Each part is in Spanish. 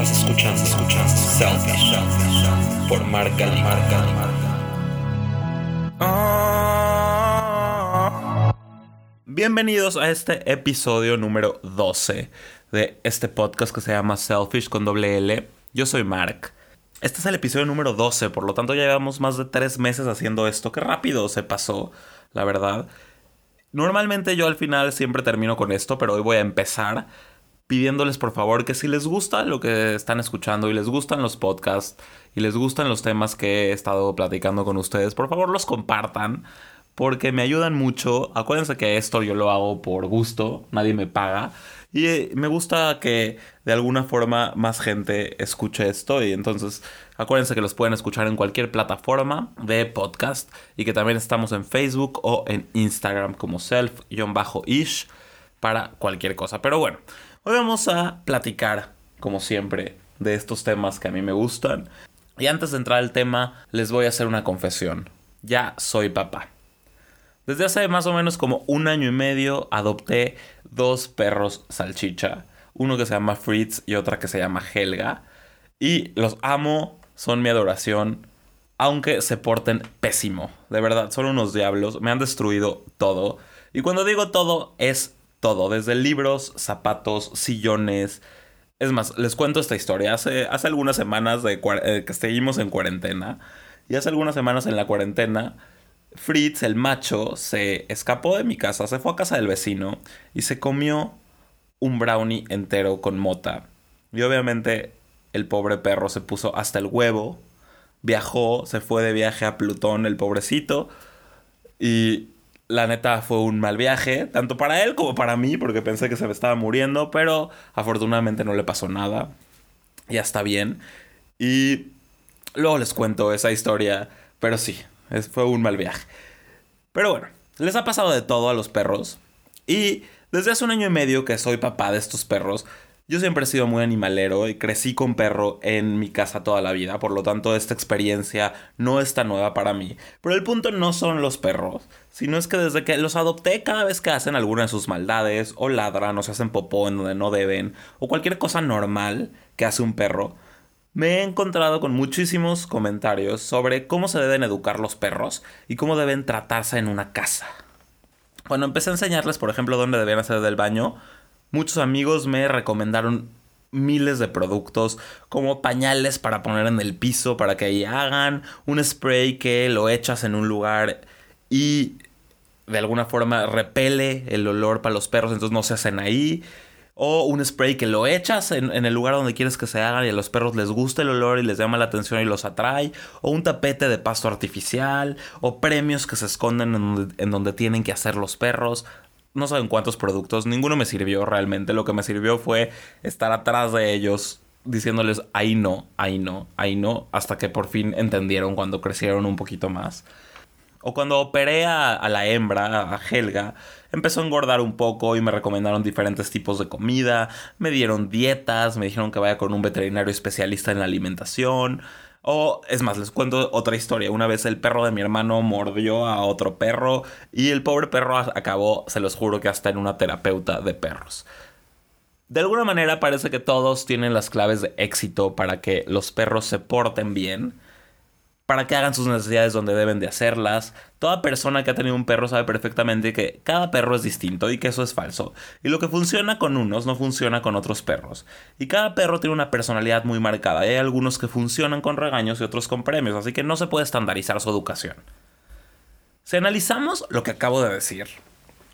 Estás escuchando, Selfish por Marca Marca Bienvenidos a este episodio número 12 de este podcast que se llama Selfish con doble L. Yo soy Mark. Este es el episodio número 12, por lo tanto ya llevamos más de tres meses haciendo esto. Qué rápido se pasó, la verdad. Normalmente yo al final siempre termino con esto, pero hoy voy a empezar pidiéndoles por favor que si les gusta lo que están escuchando y les gustan los podcasts y les gustan los temas que he estado platicando con ustedes, por favor los compartan porque me ayudan mucho. Acuérdense que esto yo lo hago por gusto, nadie me paga. Y eh, me gusta que de alguna forma más gente escuche esto. Y entonces acuérdense que los pueden escuchar en cualquier plataforma de podcast. Y que también estamos en Facebook o en Instagram como self-ish para cualquier cosa. Pero bueno, Hoy vamos a platicar, como siempre, de estos temas que a mí me gustan. Y antes de entrar al tema, les voy a hacer una confesión. Ya soy papá. Desde hace más o menos como un año y medio adopté dos perros salchicha. Uno que se llama Fritz y otra que se llama Helga. Y los amo, son mi adoración. Aunque se porten pésimo. De verdad, son unos diablos. Me han destruido todo. Y cuando digo todo, es todo, desde libros, zapatos, sillones. Es más, les cuento esta historia. Hace, hace algunas semanas de, eh, que seguimos en cuarentena, y hace algunas semanas en la cuarentena, Fritz, el macho, se escapó de mi casa, se fue a casa del vecino y se comió un brownie entero con mota. Y obviamente el pobre perro se puso hasta el huevo, viajó, se fue de viaje a Plutón, el pobrecito, y la neta fue un mal viaje, tanto para él como para mí, porque pensé que se me estaba muriendo, pero afortunadamente no le pasó nada. Ya está bien. Y luego les cuento esa historia, pero sí, fue un mal viaje. Pero bueno, les ha pasado de todo a los perros. Y desde hace un año y medio que soy papá de estos perros, yo siempre he sido muy animalero y crecí con perro en mi casa toda la vida, por lo tanto esta experiencia no es tan nueva para mí. Pero el punto no son los perros, sino es que desde que los adopté cada vez que hacen alguna de sus maldades, o ladran, o se hacen popó en donde no deben, o cualquier cosa normal que hace un perro, me he encontrado con muchísimos comentarios sobre cómo se deben educar los perros y cómo deben tratarse en una casa. Cuando empecé a enseñarles, por ejemplo, dónde debían hacer del baño, Muchos amigos me recomendaron miles de productos como pañales para poner en el piso para que ahí hagan, un spray que lo echas en un lugar y de alguna forma repele el olor para los perros, entonces no se hacen ahí. O un spray que lo echas en, el lugar donde quieres que se hagan y a los perros les gusta el olor y les llama la atención y los atrae. O un tapete de pasto artificial. O premios que se esconden en donde tienen que hacer los perros no saben cuántos productos, ninguno me sirvió realmente. Lo que me sirvió fue estar atrás de ellos diciéndoles ahí no, ahí no, ahí no, hasta que por fin entendieron cuando crecieron un poquito más. O cuando operé a, la hembra, a Helga, empezó a engordar un poco y me recomendaron diferentes tipos de comida, me dieron dietas, me dijeron que vaya con un veterinario especialista en la alimentación. O es más, les cuento otra historia. Una vez el perro de mi hermano mordió a otro perro y el pobre perro acabó, se los juro que hasta en una terapeuta de perros. De alguna manera parece que todos tienen las claves de éxito para que los perros se porten bien para que hagan sus necesidades donde deben de hacerlas. Toda persona que ha tenido un perro sabe perfectamente que cada perro es distinto y que eso es falso. Y lo que funciona con unos no funciona con otros perros. Y cada perro tiene una personalidad muy marcada. Y hay algunos que funcionan con regaños y otros con premios, así que no se puede estandarizar su educación. Si analizamos lo que acabo de decir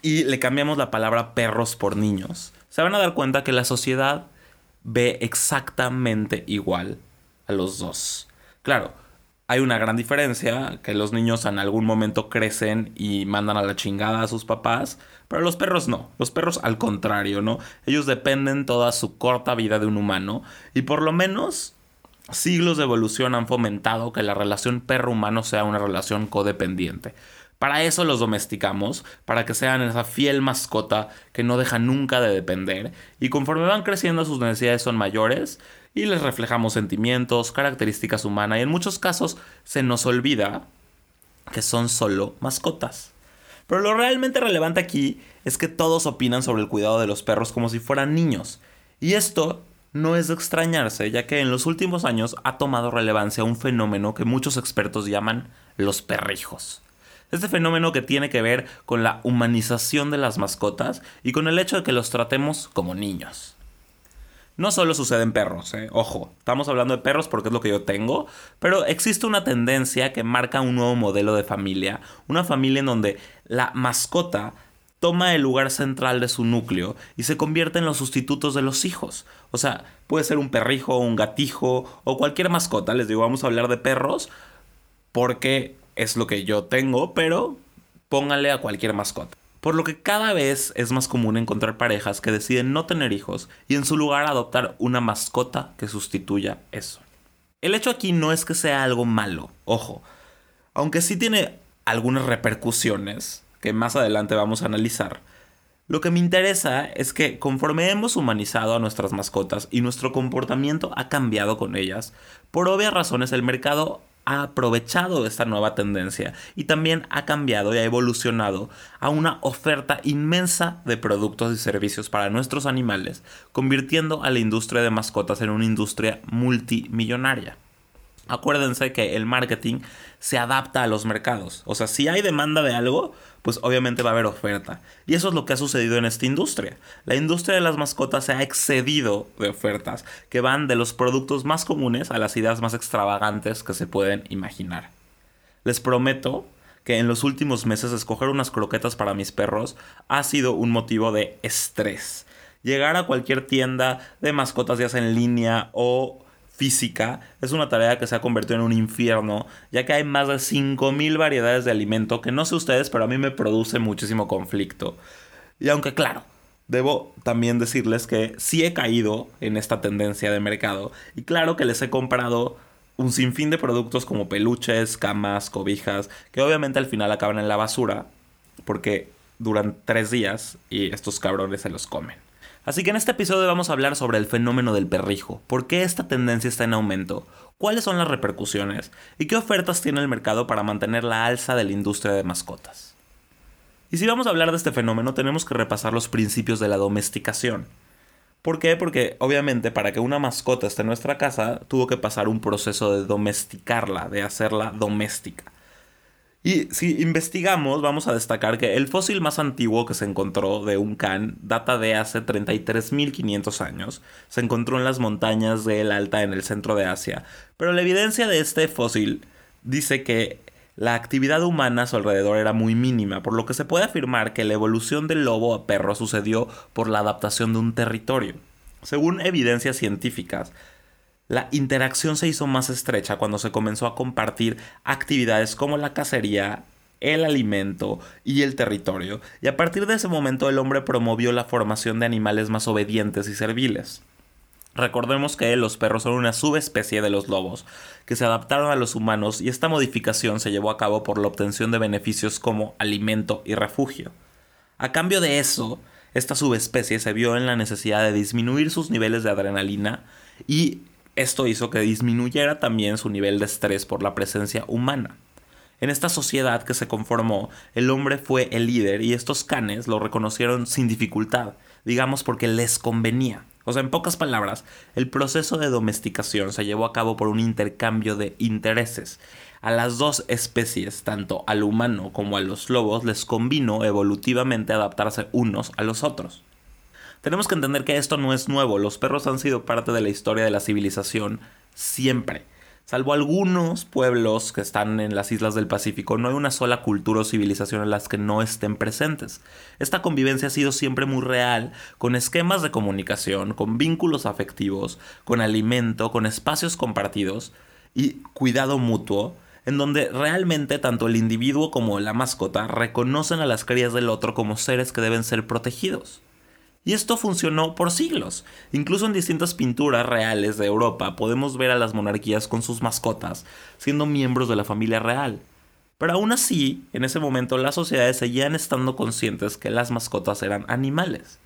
y le cambiamos la palabra perros por niños, se van a dar cuenta que la sociedad ve exactamente igual a los dos. Claro, hay una gran diferencia, que los niños en algún momento crecen y mandan a la chingada a sus papás, pero los perros no, los perros al contrario, ¿no? Ellos dependen toda su corta vida de un humano y por lo menos siglos de evolución han fomentado que la relación perro-humano sea una relación codependiente. Para eso los domesticamos, para que sean esa fiel mascota que no deja nunca de depender y conforme van creciendo sus necesidades son mayores, y les reflejamos sentimientos, características humanas y en muchos casos se nos olvida que son solo mascotas. Pero lo realmente relevante aquí es que todos opinan sobre el cuidado de los perros como si fueran niños. Y esto no es de extrañarse, ya que en los últimos años ha tomado relevancia un fenómeno que muchos expertos llaman los perrijos. Este fenómeno que tiene que ver con la humanización de las mascotas y con el hecho de que los tratemos como niños. No solo sucede en perros, eh. ojo, estamos hablando de perros porque es lo que yo tengo, pero existe una tendencia que marca un nuevo modelo de familia, una familia en donde la mascota toma el lugar central de su núcleo y se convierte en los sustitutos de los hijos. O sea, puede ser un perrijo, un gatijo o cualquier mascota. Les digo, vamos a hablar de perros porque es lo que yo tengo, pero póngale a cualquier mascota. Por lo que cada vez es más común encontrar parejas que deciden no tener hijos y en su lugar adoptar una mascota que sustituya eso. El hecho aquí no es que sea algo malo, ojo, aunque sí tiene algunas repercusiones, que más adelante vamos a analizar. Lo que me interesa es que conforme hemos humanizado a nuestras mascotas y nuestro comportamiento ha cambiado con ellas, por obvias razones el mercado ha aprovechado esta nueva tendencia y también ha cambiado y ha evolucionado a una oferta inmensa de productos y servicios para nuestros animales, convirtiendo a la industria de mascotas en una industria multimillonaria. Acuérdense que el marketing se adapta a los mercados. O sea, si hay demanda de algo, pues obviamente va a haber oferta. Y eso es lo que ha sucedido en esta industria. La industria de las mascotas se ha excedido de ofertas que van de los productos más comunes a las ideas más extravagantes que se pueden imaginar. Les prometo que en los últimos meses escoger unas croquetas para mis perros ha sido un motivo de estrés. Llegar a cualquier tienda de mascotas ya sea en línea o física es una tarea que se ha convertido en un infierno, ya que hay más de 5.000 variedades de alimento que no sé ustedes, pero a mí me produce muchísimo conflicto. Y aunque claro, debo también decirles que sí he caído en esta tendencia de mercado y claro que les he comprado un sinfín de productos como peluches, camas, cobijas, que obviamente al final acaban en la basura porque duran tres días y estos cabrones se los comen. Así que en este episodio vamos a hablar sobre el fenómeno del perrijo, por qué esta tendencia está en aumento, cuáles son las repercusiones y qué ofertas tiene el mercado para mantener la alza de la industria de mascotas. Y si vamos a hablar de este fenómeno tenemos que repasar los principios de la domesticación. ¿Por qué? Porque obviamente para que una mascota esté en nuestra casa tuvo que pasar un proceso de domesticarla, de hacerla doméstica. Y si investigamos, vamos a destacar que el fósil más antiguo que se encontró de un can data de hace 33.500 años. Se encontró en las montañas del Alta en el centro de Asia. Pero la evidencia de este fósil dice que la actividad humana a su alrededor era muy mínima, por lo que se puede afirmar que la evolución del lobo a perro sucedió por la adaptación de un territorio. Según evidencias científicas, la interacción se hizo más estrecha cuando se comenzó a compartir actividades como la cacería, el alimento y el territorio, y a partir de ese momento el hombre promovió la formación de animales más obedientes y serviles. Recordemos que los perros son una subespecie de los lobos, que se adaptaron a los humanos y esta modificación se llevó a cabo por la obtención de beneficios como alimento y refugio. A cambio de eso, esta subespecie se vio en la necesidad de disminuir sus niveles de adrenalina y esto hizo que disminuyera también su nivel de estrés por la presencia humana. En esta sociedad que se conformó, el hombre fue el líder y estos canes lo reconocieron sin dificultad, digamos porque les convenía. O sea, en pocas palabras, el proceso de domesticación se llevó a cabo por un intercambio de intereses. A las dos especies, tanto al humano como a los lobos, les convino evolutivamente adaptarse unos a los otros. Tenemos que entender que esto no es nuevo, los perros han sido parte de la historia de la civilización siempre. Salvo algunos pueblos que están en las islas del Pacífico, no hay una sola cultura o civilización en las que no estén presentes. Esta convivencia ha sido siempre muy real, con esquemas de comunicación, con vínculos afectivos, con alimento, con espacios compartidos y cuidado mutuo, en donde realmente tanto el individuo como la mascota reconocen a las crías del otro como seres que deben ser protegidos. Y esto funcionó por siglos. Incluso en distintas pinturas reales de Europa podemos ver a las monarquías con sus mascotas, siendo miembros de la familia real. Pero aún así, en ese momento las sociedades seguían estando conscientes que las mascotas eran animales.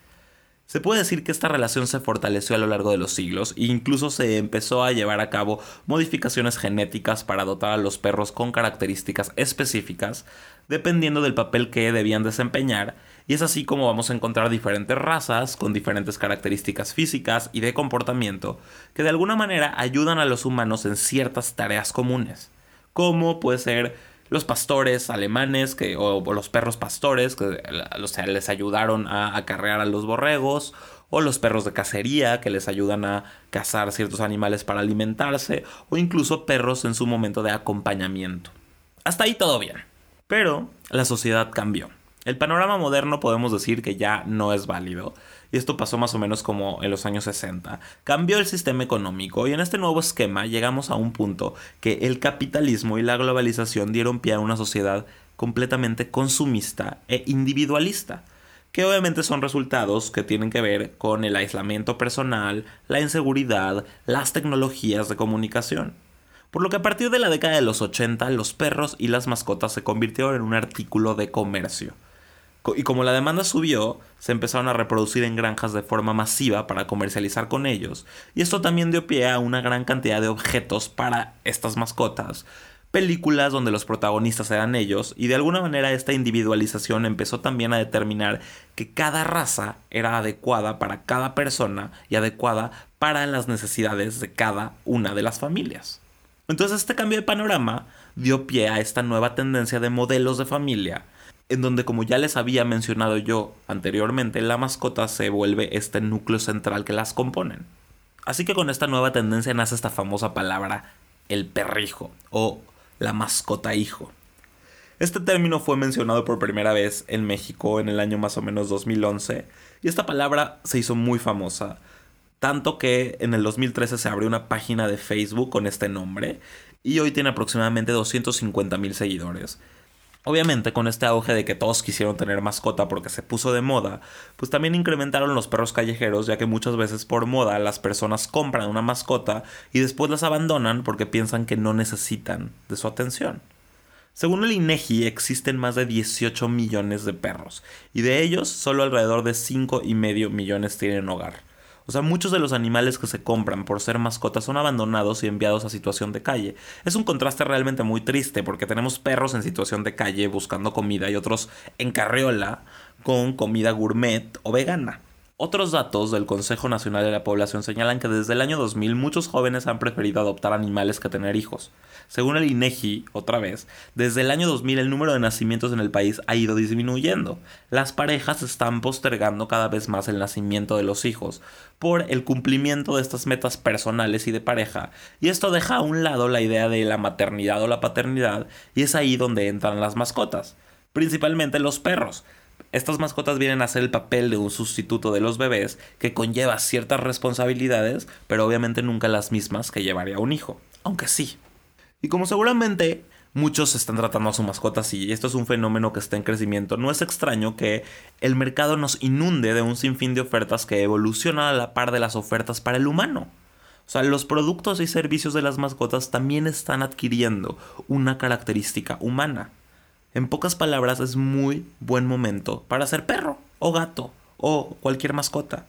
Se puede decir que esta relación se fortaleció a lo largo de los siglos e incluso se empezó a llevar a cabo modificaciones genéticas para dotar a los perros con características específicas, dependiendo del papel que debían desempeñar Y es así como vamos a encontrar diferentes razas con diferentes características físicas y de comportamiento que de alguna manera ayudan a los humanos en ciertas tareas comunes, como puede ser los pastores alemanes que, o, los perros pastores que les ayudaron a acarrear a los borregos, o los perros de cacería que les ayudan a cazar ciertos animales para alimentarse, o incluso perros en su momento de acompañamiento. Hasta ahí todo bien. Pero la sociedad cambió. El panorama moderno podemos decir que ya no es válido. Y esto pasó más o menos como en los años 60. Cambió el sistema económico y en este nuevo esquema llegamos a un punto que el capitalismo y la globalización dieron pie a una sociedad completamente consumista e individualista que obviamente son resultados que tienen que ver con el aislamiento personal, la inseguridad, las tecnologías de comunicación. Por lo que a partir de la década de los 80 los perros y las mascotas se convirtieron en un artículo de comercio. Y como la demanda subió, se empezaron a reproducir en granjas de forma masiva para comercializar con ellos, y esto también dio pie a una gran cantidad de objetos para estas mascotas, películas donde los protagonistas eran ellos, y de alguna manera esta individualización empezó también a determinar que cada raza era adecuada para cada persona y adecuada para las necesidades de cada una de las familias. Entonces este cambio de panorama dio pie a esta nueva tendencia de modelos de familia, en donde como ya les había mencionado yo anteriormente, la mascota se vuelve este núcleo central que las componen. Así que con esta nueva tendencia nace esta famosa palabra el perrijo o la mascota hijo. Este término fue mencionado por primera vez en México en el año más o menos 2011 y esta palabra se hizo muy famosa, tanto que en el 2013 se abrió una página de Facebook con este nombre y hoy tiene aproximadamente 250 mil seguidores. Obviamente con este auge de que todos quisieron tener mascota porque se puso de moda, pues también incrementaron los perros callejeros ya que muchas veces por moda las personas compran una mascota y después las abandonan porque piensan que no necesitan de su atención. Según el INEGI existen más de 18 millones de perros y de ellos solo alrededor de 5,5 millones tienen hogar. O sea, muchos de los animales que se compran por ser mascotas son abandonados y enviados a situación de calle. Es un contraste realmente muy triste porque tenemos perros en situación de calle buscando comida y otros en carriola con comida gourmet o vegana. Otros datos del Consejo Nacional de la Población señalan que desde el año 2000 muchos jóvenes han preferido adoptar animales que tener hijos. Según el INEGI, otra vez, desde el año 2000 el número de nacimientos en el país ha ido disminuyendo. Las parejas están postergando cada vez más el nacimiento de los hijos por el cumplimiento de estas metas personales y de pareja, y esto deja a un lado la idea de la maternidad o la paternidad, y es ahí donde entran las mascotas, principalmente los perros estas mascotas vienen a ser el papel de un sustituto de los bebés que conlleva ciertas responsabilidades, pero obviamente nunca las mismas que llevaría un hijo, aunque sí. Y como seguramente muchos están tratando a su mascota así, y esto es un fenómeno que está en crecimiento, no es extraño que el mercado nos inunde de un sinfín de ofertas que evolucionan a la par de las ofertas para el humano. O sea, los productos y servicios de las mascotas también están adquiriendo una característica humana. En pocas palabras, es muy buen momento para ser perro o gato o cualquier mascota.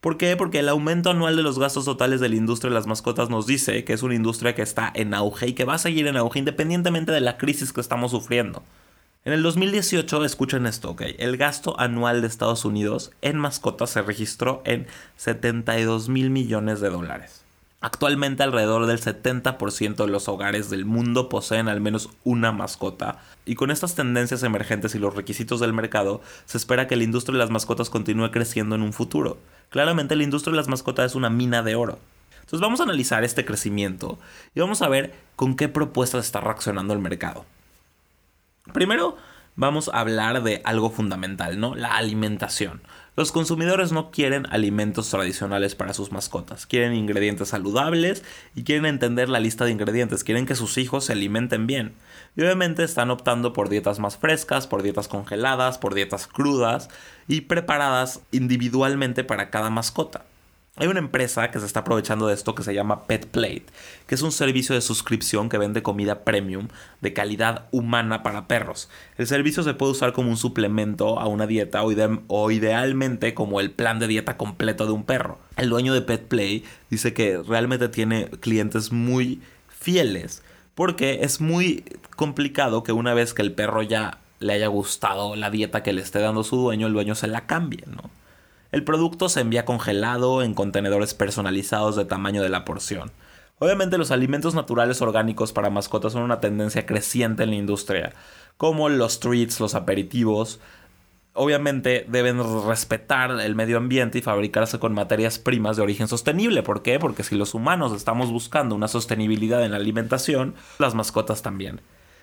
¿Por qué? Porque el aumento anual de los gastos totales de la industria de las mascotas nos dice que es una industria que está en auge y que va a seguir en auge independientemente de la crisis que estamos sufriendo. En el 2018, escuchen esto, el gasto anual de Estados Unidos en mascotas se registró en 72 mil millones de dólares. Actualmente alrededor del 70% de los hogares del mundo poseen al menos una mascota, y con estas tendencias emergentes y los requisitos del mercado, se espera que la industria de las mascotas continúe creciendo en un futuro. Claramente la industria de las mascotas es una mina de oro. Entonces vamos a analizar este crecimiento y vamos a ver con qué propuestas está reaccionando el mercado. Primero, vamos a hablar de algo fundamental, ¿no? La alimentación. Los consumidores no quieren alimentos tradicionales para sus mascotas, quieren ingredientes saludables y quieren entender la lista de ingredientes, quieren que sus hijos se alimenten bien. Y obviamente están optando por dietas más frescas, por dietas congeladas, por dietas crudas y preparadas individualmente para cada mascota. Hay una empresa que se está aprovechando de esto que se llama Pet Plate, que es un servicio de suscripción que vende comida premium de calidad humana para perros. El servicio se puede usar como un suplemento a una dieta o, idealmente como el plan de dieta completo de un perro. El dueño de Pet Play dice que realmente tiene clientes muy fieles porque es muy complicado que una vez que el perro ya le haya gustado la dieta que le esté dando su dueño, el dueño se la cambie, ¿no? El producto se envía congelado en contenedores personalizados de tamaño de la porción. Obviamente los alimentos naturales orgánicos para mascotas son una tendencia creciente en la industria, como los treats, los aperitivos. Obviamente deben respetar el medio ambiente y fabricarse con materias primas de origen sostenible. ¿Por qué? Porque si los humanos estamos buscando una sostenibilidad en la alimentación, las mascotas también.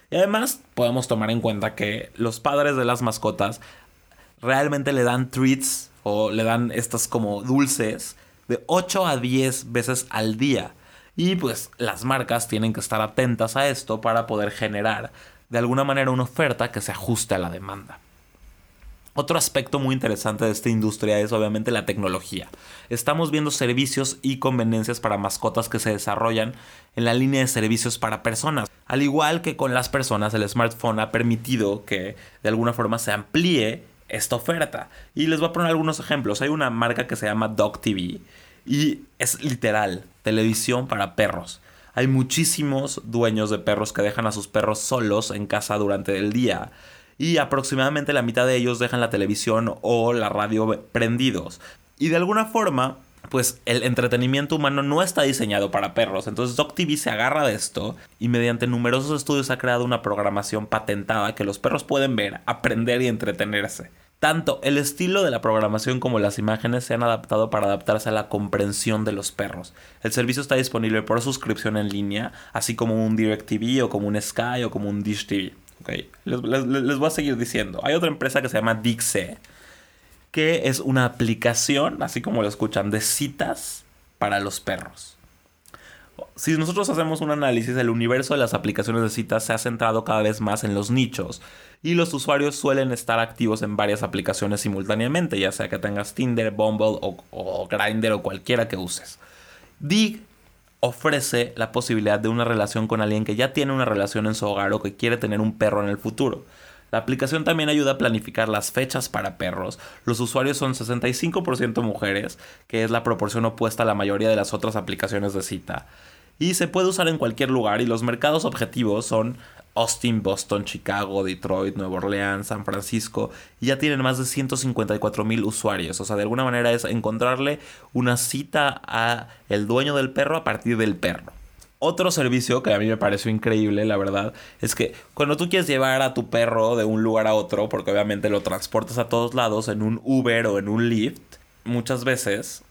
Y además podemos tomar en cuenta que los padres de las mascotas realmente le dan treats o le dan estas como dulces de 8 a 10 veces al día. Y pues las marcas tienen que estar atentas a esto para poder generar de alguna manera una oferta que se ajuste a la demanda. Otro aspecto muy interesante de esta industria es obviamente la tecnología. Estamos viendo servicios y conveniencias para mascotas que se desarrollan en la línea de servicios para personas. Al igual que con las personas, el smartphone ha permitido que de alguna forma se amplíe esta oferta. Y les voy a poner algunos ejemplos. Hay una marca que se llama Dog TV y es literal, televisión para perros. Hay muchísimos dueños de perros que dejan a sus perros solos en casa durante el día. Y aproximadamente la mitad de ellos dejan la televisión o la radio prendidos. Y de alguna forma, pues el entretenimiento humano no está diseñado para perros. Entonces TV se agarra de esto y mediante numerosos estudios ha creado una programación patentada que los perros pueden ver, aprender y entretenerse. Tanto el estilo de la programación como las imágenes se han adaptado para adaptarse a la comprensión de los perros. El servicio está disponible por suscripción en línea, así como un DirecTV o como un Sky o como un Dish TV. Les, voy a seguir diciendo. Hay otra empresa que se llama Dixe, que es una aplicación, así como lo escuchan, de citas para los perros. Si nosotros hacemos un análisis, el universo de las aplicaciones de citas se ha centrado cada vez más en los nichos y los usuarios suelen estar activos en varias aplicaciones simultáneamente, ya sea que tengas Tinder, Bumble o, Grindr o cualquiera que uses. Dig ofrece la posibilidad de una relación con alguien que ya tiene una relación en su hogar o que quiere tener un perro en el futuro. La aplicación también ayuda a planificar las fechas para perros. Los usuarios son 65% mujeres, que es la proporción opuesta a la mayoría de las otras aplicaciones de cita. Y se puede usar en cualquier lugar y los mercados objetivos son Austin, Boston, Chicago, Detroit, Nueva Orleans, San Francisco, y ya tienen más de 154 mil usuarios. O sea, de alguna manera es encontrarle una cita a el dueño del perro a partir del perro. Otro servicio que a mí me pareció increíble, la verdad, es que cuando tú quieres llevar a tu perro de un lugar a otro, porque obviamente lo transportas a todos lados en un Uber o en un Lyft, muchas veces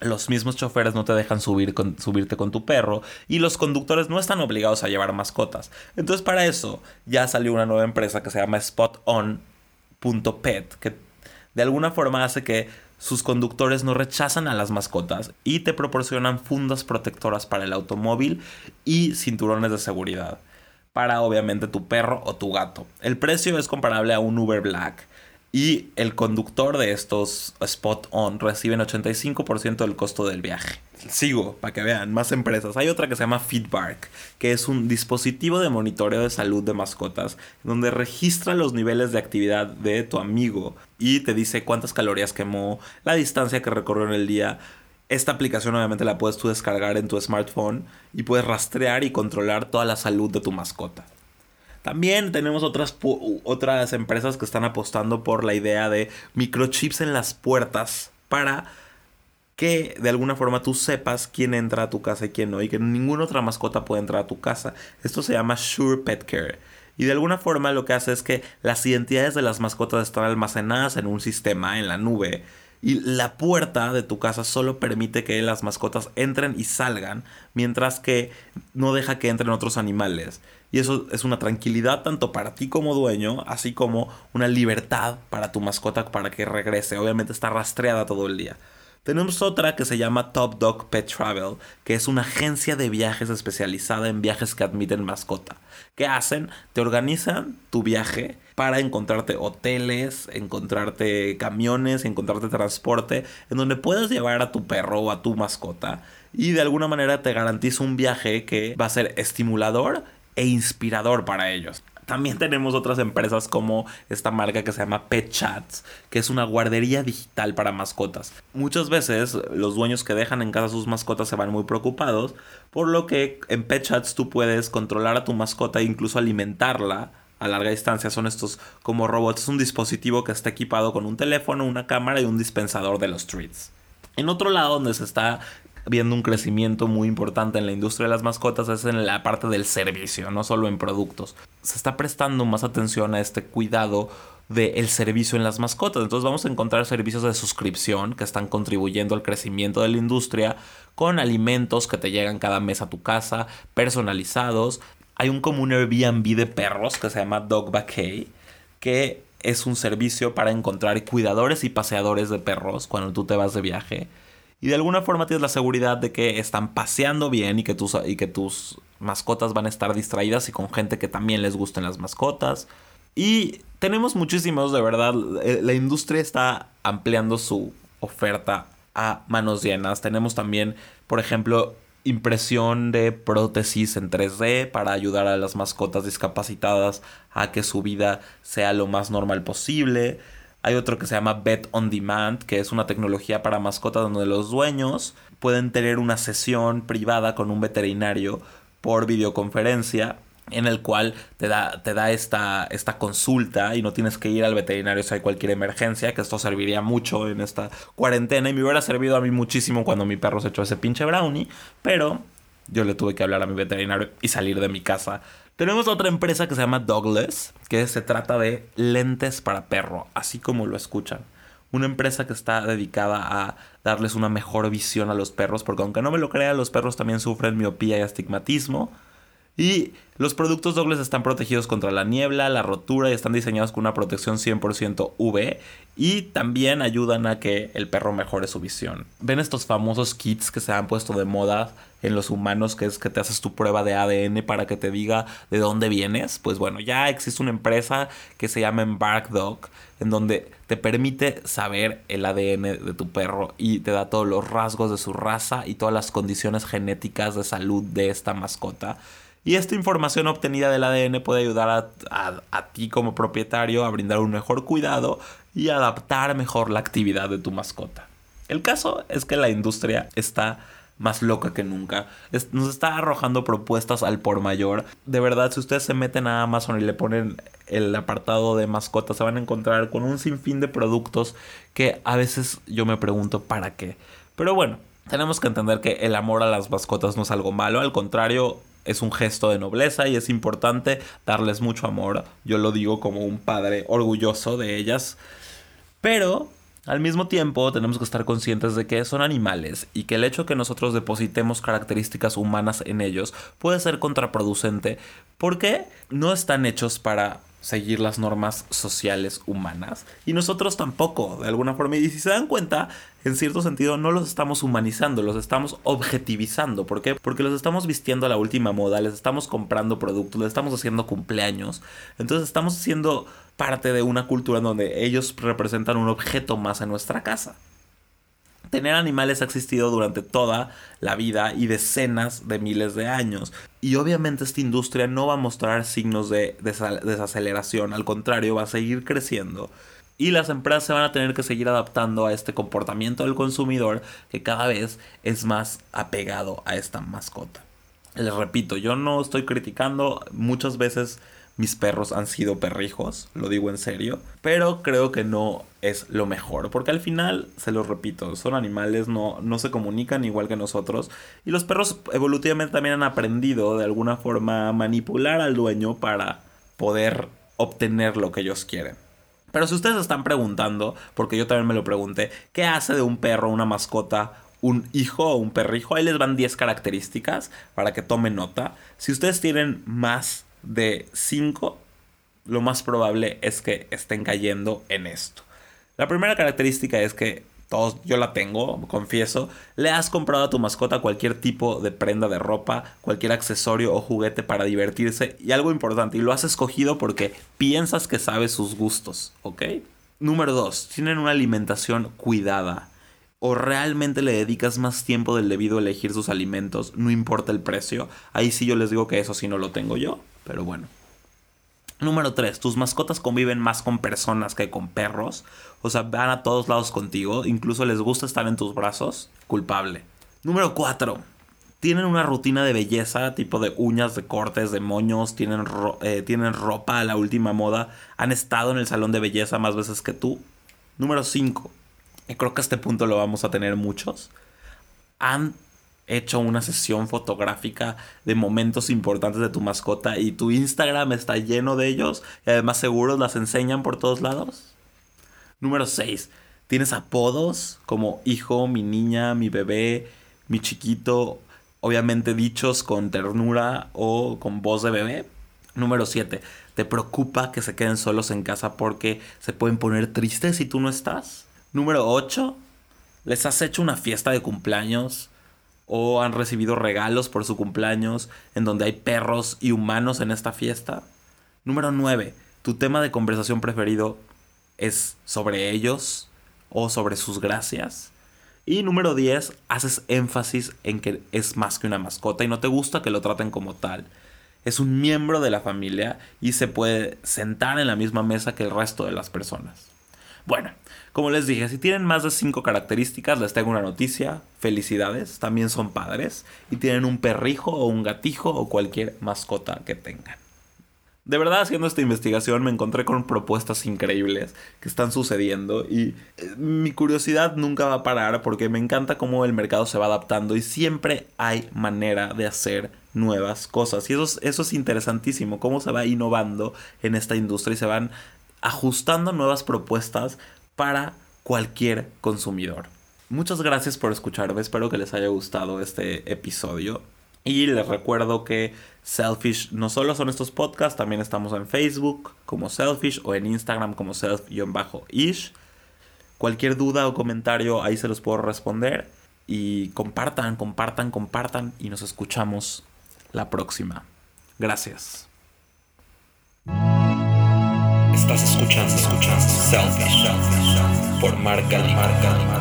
los mismos choferes no te dejan subir con, subirte con tu perro y los conductores no están obligados a llevar mascotas. Entonces para eso ya salió una nueva empresa que se llama SpotOn.pet que de alguna forma hace que sus conductores no rechazan a las mascotas y te proporcionan fundas protectoras para el automóvil y cinturones de seguridad para obviamente tu perro o tu gato. El precio es comparable a un Uber Black y el conductor de estos Spot On reciben 85% del costo del viaje. Sigo, para que vean, más empresas. Hay otra que se llama Feedbark, que es un dispositivo de monitoreo de salud de mascotas, donde registra los niveles de actividad de tu amigo y te dice cuántas calorías quemó, la distancia que recorrió en el día. Esta aplicación obviamente la puedes tú descargar en tu smartphone y puedes rastrear y controlar toda la salud de tu mascota. También tenemos otras, otras empresas que están apostando por la idea de microchips en las puertas para que de alguna forma tú sepas quién entra a tu casa y quién no, y que ninguna otra mascota puede entrar a tu casa. Esto se llama Sure Pet Care. Y de alguna forma lo que hace es que las identidades de las mascotas están almacenadas en un sistema, en la nube. Y la puerta de tu casa solo permite que las mascotas entren y salgan, mientras que no deja que entren otros animales. Y eso es una tranquilidad tanto para ti como dueño, así como una libertad para tu mascota para que regrese. Obviamente está rastreada todo el día. Tenemos otra que se llama Top Dog Pet Travel, que es una agencia de viajes especializada en viajes que admiten mascota. ¿Qué hacen? Te organizan tu viaje para encontrarte hoteles, encontrarte camiones, encontrarte transporte, en donde puedas llevar a tu perro o a tu mascota. Y de alguna manera te garantiza un viaje que va a ser estimulador e inspirador para ellos. También tenemos otras empresas como esta marca que se llama Pet Chats, que es una guardería digital para mascotas. Muchas veces los dueños que dejan en casa sus mascotas se van muy preocupados, por lo que en Pet Chats tú puedes controlar a tu mascota e incluso alimentarla a larga distancia son estos como robots. Es un dispositivo que está equipado con un teléfono, una cámara y un dispensador de los treats. En otro lado donde se está viendo un crecimiento muy importante en la industria de las mascotas es en la parte del servicio, no solo en productos. Se está prestando más atención a este cuidado del servicio en las mascotas. Entonces vamos a encontrar servicios de suscripción que están contribuyendo al crecimiento de la industria con alimentos que te llegan cada mes a tu casa, personalizados. Hay un común Airbnb de perros que se llama Dog Vacay, que es un servicio para encontrar cuidadores y paseadores de perros cuando tú te vas de viaje. Y de alguna forma tienes la seguridad de que están paseando bien y que tus, y que tus mascotas van a estar distraídas y con gente que también les gusten las mascotas. Y tenemos muchísimos, de verdad. Eh, la industria está ampliando su oferta a manos llenas. Tenemos también, por ejemplo, impresión de prótesis en 3D para ayudar a las mascotas discapacitadas a que su vida sea lo más normal posible. Hay otro que se llama Bet on Demand, que es una tecnología para mascotas donde los dueños pueden tener una sesión privada con un veterinario por videoconferencia en el cual te da, te da esta, esta consulta y no tienes que ir al veterinario si hay cualquier emergencia, que esto serviría mucho en esta cuarentena y me hubiera servido a mí muchísimo cuando mi perro se echó ese pinche brownie, pero yo le tuve que hablar a mi veterinario y salir de mi casa. Tenemos otra empresa que se llama Douglas, que se trata de lentes para perro, así como lo escuchan. Una empresa que está dedicada a darles una mejor visión a los perros, porque aunque no me lo crean, los perros también sufren miopía y astigmatismo. Y los productos dobles están protegidos contra la niebla, la rotura y están diseñados con una protección 100% UV y también ayudan a que el perro mejore su visión. ¿Ven estos famosos kits que se han puesto de moda en los humanos, que es que te haces tu prueba de ADN para que te diga de dónde vienes? Pues bueno, ya existe una empresa que se llama Embark Dog, en donde te permite saber el ADN de tu perro y te da todos los rasgos de su raza y todas las condiciones genéticas de salud de esta mascota. Y esta información obtenida del ADN puede ayudar a, ti como propietario a brindar un mejor cuidado y adaptar mejor la actividad de tu mascota. El caso es que la industria está más loca que nunca. nos está arrojando propuestas al por mayor. De verdad, si ustedes se meten a Amazon y le ponen el apartado de mascotas, se van a encontrar con un sinfín de productos que a veces yo me pregunto para qué. Pero bueno, tenemos que entender que el amor a las mascotas no es algo malo, al contrario, es un gesto de nobleza y es importante darles mucho amor. Yo lo digo como un padre orgulloso de ellas. Pero al mismo tiempo tenemos que estar conscientes de que son animales y que el hecho que nosotros depositemos características humanas en ellos puede ser contraproducente porque no están hechos para seguir las normas sociales humanas. Y nosotros tampoco de alguna forma. Y si se dan cuenta en cierto sentido no los estamos humanizando los estamos objetivizando. ¿por qué? porque los estamos vistiendo a la última moda les estamos comprando productos les estamos haciendo cumpleaños. Entonces estamos siendo parte de una cultura donde ellos representan un objeto más en nuestra casa Tener animales ha existido durante toda la vida y decenas de miles de años. Y obviamente esta industria no va a mostrar signos de desaceleración, al contrario, va a seguir creciendo. Y las empresas se van a tener que seguir adaptando a este comportamiento del consumidor que cada vez es más apegado a esta mascota. Les repito, yo no estoy criticando, muchas veces mis perros han sido perrijos, lo digo en serio, pero creo que no es lo mejor, porque al final, se los repito, son animales, no, no se comunican igual que nosotros, y los perros evolutivamente también han aprendido de alguna forma a manipular al dueño para poder obtener lo que ellos quieren. Pero si ustedes están preguntando, porque yo también me lo pregunté, ¿qué hace de un perro, una mascota, un hijo o un perrijo? Ahí les van 10 características para que tomen nota. Si ustedes tienen más de 5, lo más probable es que estén cayendo en esto. La primera característica es que todos, yo la tengo, confieso, le has comprado a tu mascota cualquier tipo de prenda de ropa, cualquier accesorio o juguete para divertirse y algo importante, y lo has escogido porque piensas que sabes sus gustos, ¿ok? Número 2. Tienen una alimentación cuidada. O realmente le dedicas más tiempo del debido a elegir sus alimentos, no importa el precio. Ahí sí yo les digo que eso sí no lo tengo yo. Pero bueno. Número 3. Tus mascotas conviven más con personas que con perros. O sea, van a todos lados contigo. Incluso les gusta estar en tus brazos. Culpable. Número 4. tienen una rutina de belleza, tipo de uñas, de cortes, de moños, tienen, eh, tienen ropa a la última moda, han estado en el salón de belleza más veces que tú. Número 5. Creo que a este punto lo vamos a tener muchos. Han hecho una sesión fotográfica de momentos importantes de tu mascota y tu Instagram está lleno de ellos y además seguros las enseñan por todos lados. Número 6. Tienes apodos como hijo, mi niña, mi bebé, mi chiquito obviamente dichos con ternura o con voz de bebé. Número 7. ¿Te preocupa que se queden solos en casa porque se pueden poner tristes si tú no estás? Número 8. ¿Les has hecho una fiesta de cumpleaños? ¿O han recibido regalos por su cumpleaños en donde hay perros y humanos en esta fiesta? Número 9. ¿Tu tema de conversación preferido es sobre ellos o sobre sus gracias? Y número 10, haces énfasis en que es más que una mascota y no te gusta que lo traten como tal. Es un miembro de la familia y se puede sentar en la misma mesa que el resto de las personas. Bueno, como les dije, si tienen más de 5 características, les tengo una noticia. Felicidades, también son padres y tienen un perrijo o un gatijo o cualquier mascota que tengan. De verdad, haciendo esta investigación me encontré con propuestas increíbles que están sucediendo y eh, mi curiosidad nunca va a parar porque me encanta cómo el mercado se va adaptando y siempre hay manera de hacer nuevas cosas. Y eso es, eso es interesantísimo, cómo se va innovando en esta industria y se van ajustando nuevas propuestas para cualquier consumidor. Muchas gracias por escucharme, espero que les haya gustado este episodio. Y les recuerdo que Selfish no solo son estos podcasts, también estamos en Facebook como Selfish o en Instagram como self-ish. Cualquier duda o comentario ahí se los puedo responder. Y compartan, compartan, compartan y nos escuchamos la próxima. Gracias. Estás escuchando, escuchando Selfish por Marca Marca